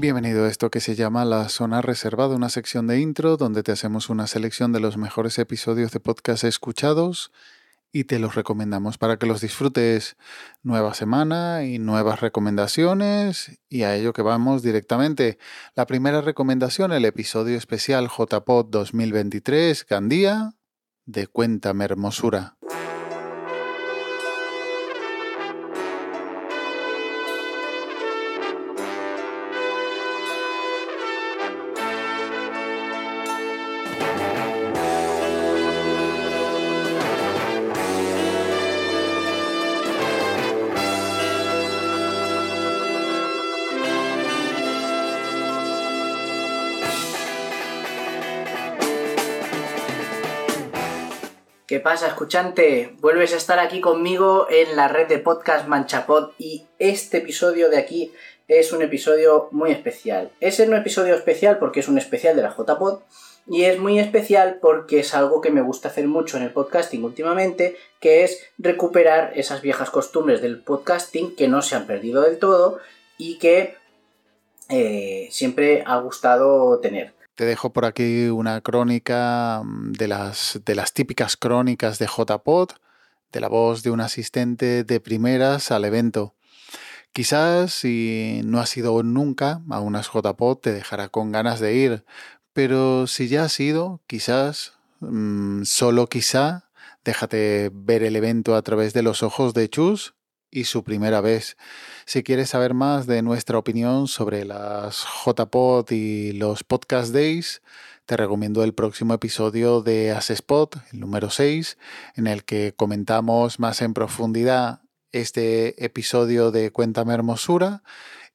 Bienvenido a esto que se llama La Zona Reservada, una sección de intro donde te hacemos una selección de los mejores episodios de podcast escuchados y te los recomendamos para que los disfrutes nueva semana y nuevas recomendaciones y a ello que vamos directamente. La primera recomendación, el episodio especial JPod 2023 Gandía de Cuéntame Hermosura. ¿Qué pasa, escuchante? Vuelves a estar aquí conmigo en la red de podcast Manchapod y este episodio de aquí es un episodio muy especial. Es un episodio especial porque es un especial de la JPod y es muy especial porque es algo que me gusta hacer mucho en el podcasting últimamente, que es recuperar esas viejas costumbres del podcasting que no se han perdido del todo y que eh, siempre ha gustado tener. Te dejo por aquí una crónica mm, de las, de las típicas crónicas de JPod, de la voz de un asistente de primeras al evento. Quizás si no has ido nunca a unas JPod te dejará con ganas de ir, pero si ya has ido, quizás, mmm, solo quizá, déjate ver el evento a través de los ojos de Chus y su primera vez. Si quieres saber más de nuestra opinión sobre las JPod y los Podcast Days, te recomiendo el próximo episodio de Asespot, el número 6, en el que comentamos más en profundidad este episodio de Cuéntame Hermosura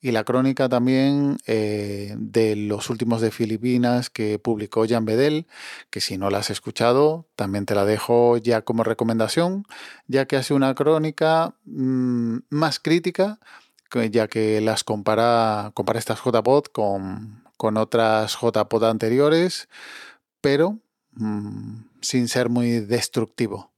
y la crónica también eh, de los últimos de Filipinas que publicó Jan Bedel, que si no la has escuchado, también te la dejo ya como recomendación, ya que hace una crónica mmm, más crítica, ya que las compara, compara estas JPod con, con otras JPod anteriores, pero mmm, sin ser muy destructivo.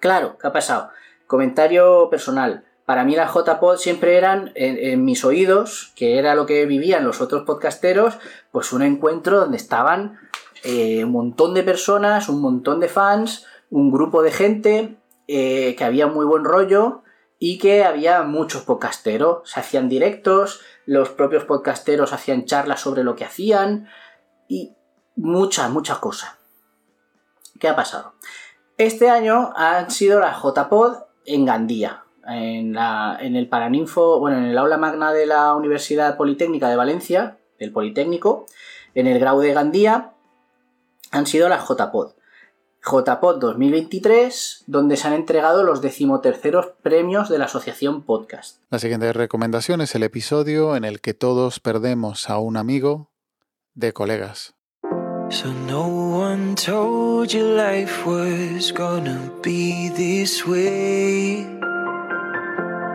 Claro, ¿qué ha pasado? Comentario personal para mí las JPod siempre eran en, mis oídos, que era lo que vivían los otros podcasteros, pues un encuentro donde estaban eh, un montón de personas, un montón de fans, un grupo de gente, eh, que había muy buen rollo y que había muchos podcasteros. Se hacían directos, los propios podcasteros hacían charlas sobre lo que hacían y mucha, mucha cosa. ¿Qué ha pasado? Este año han sido las JPod en Gandía, en, la, en el Paraninfo, bueno, en el aula magna de la Universidad Politécnica de Valencia, del Politécnico, en el grado de Gandía, han sido las JPod. JPod 2023, donde se han entregado los decimoterceros premios de la Asociación Podcast. La siguiente recomendación es el episodio en el que todos perdemos a un amigo de colegas. So no one told you life was gonna be this way.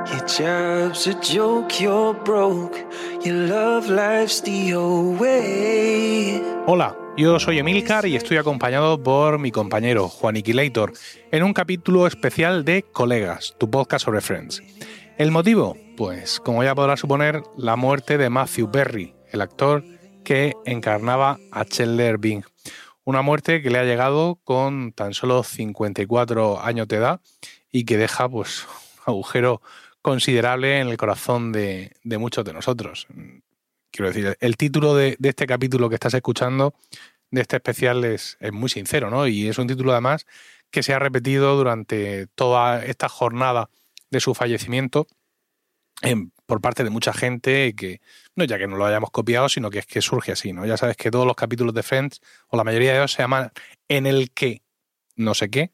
Your job's a joke, you're broke. Your love life's the way. Hola, yo soy Emilcar y estoy acompañado por mi compañero Juan Iquilator en un capítulo especial de Colegas, tu podcast sobre Friends. ¿El motivo? Pues, como ya podrás suponer, la muerte de Matthew Perry, el actor que encarnaba a Chandler Bing. Una muerte que le ha llegado con tan solo 54 años de edad y que deja pues un agujero considerable en el corazón de, muchos de nosotros. Quiero decir, el título de, este capítulo que estás escuchando, de este especial, es, es, muy sincero, ¿no? Y es un título además que se ha repetido durante toda esta jornada de su fallecimiento en, por parte de mucha gente que, no ya que no lo hayamos copiado, sino que es que surge así, ¿no? Ya sabes que todos los capítulos de Friends, o la mayoría de ellos, se llaman en el que no sé qué.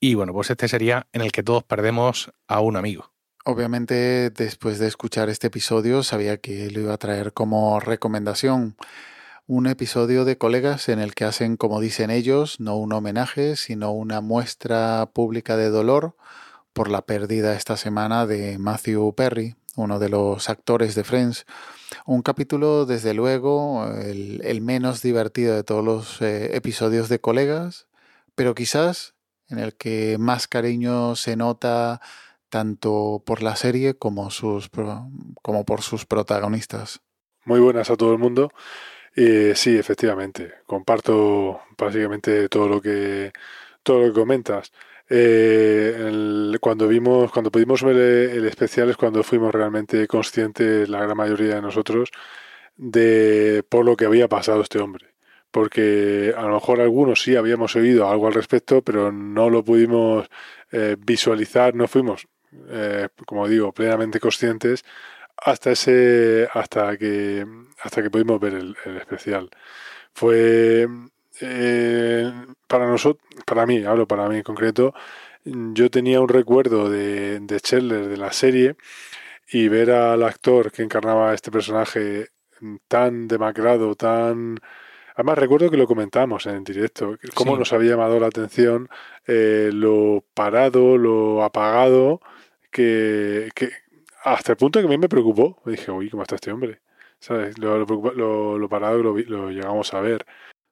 Y bueno, pues este sería en el que todos perdemos a un amigo. Obviamente, después de escuchar este episodio, sabía que lo iba a traer como recomendación. Un episodio de colegas en el que hacen, como dicen ellos, no un homenaje, sino una muestra pública de dolor por la pérdida esta semana de Matthew Perry, uno de los actores de Friends. Un capítulo, desde luego, el, menos divertido de todos los eh, episodios de colegas, pero quizás en el que más cariño se nota tanto por la serie como, sus, como por sus protagonistas. muy buenas a todo el mundo. Eh, sí, efectivamente, comparto básicamente todo lo que todo lo que comentas. Eh, cuando vimos, cuando pudimos ver el especial es cuando fuimos realmente conscientes, la gran mayoría de nosotros, de por lo que había pasado este hombre. Porque a lo mejor algunos sí habíamos oído algo al respecto, pero no lo pudimos eh, visualizar, no fuimos, eh, como digo, plenamente conscientes hasta ese, hasta que, hasta que pudimos ver el, especial. Fue eh, para nosotros, para mí, hablo para mí en concreto, yo tenía un recuerdo de, de de la serie y ver al actor que encarnaba a este personaje tan demacrado, tan... Además recuerdo que lo comentamos en directo, cómo nos había llamado la atención eh, lo parado, lo apagado, que, hasta el punto que a mí me preocupó. Me dije, uy, ¿cómo está este hombre? ¿Sabes? Lo, lo, parado lo, lo llegamos a ver.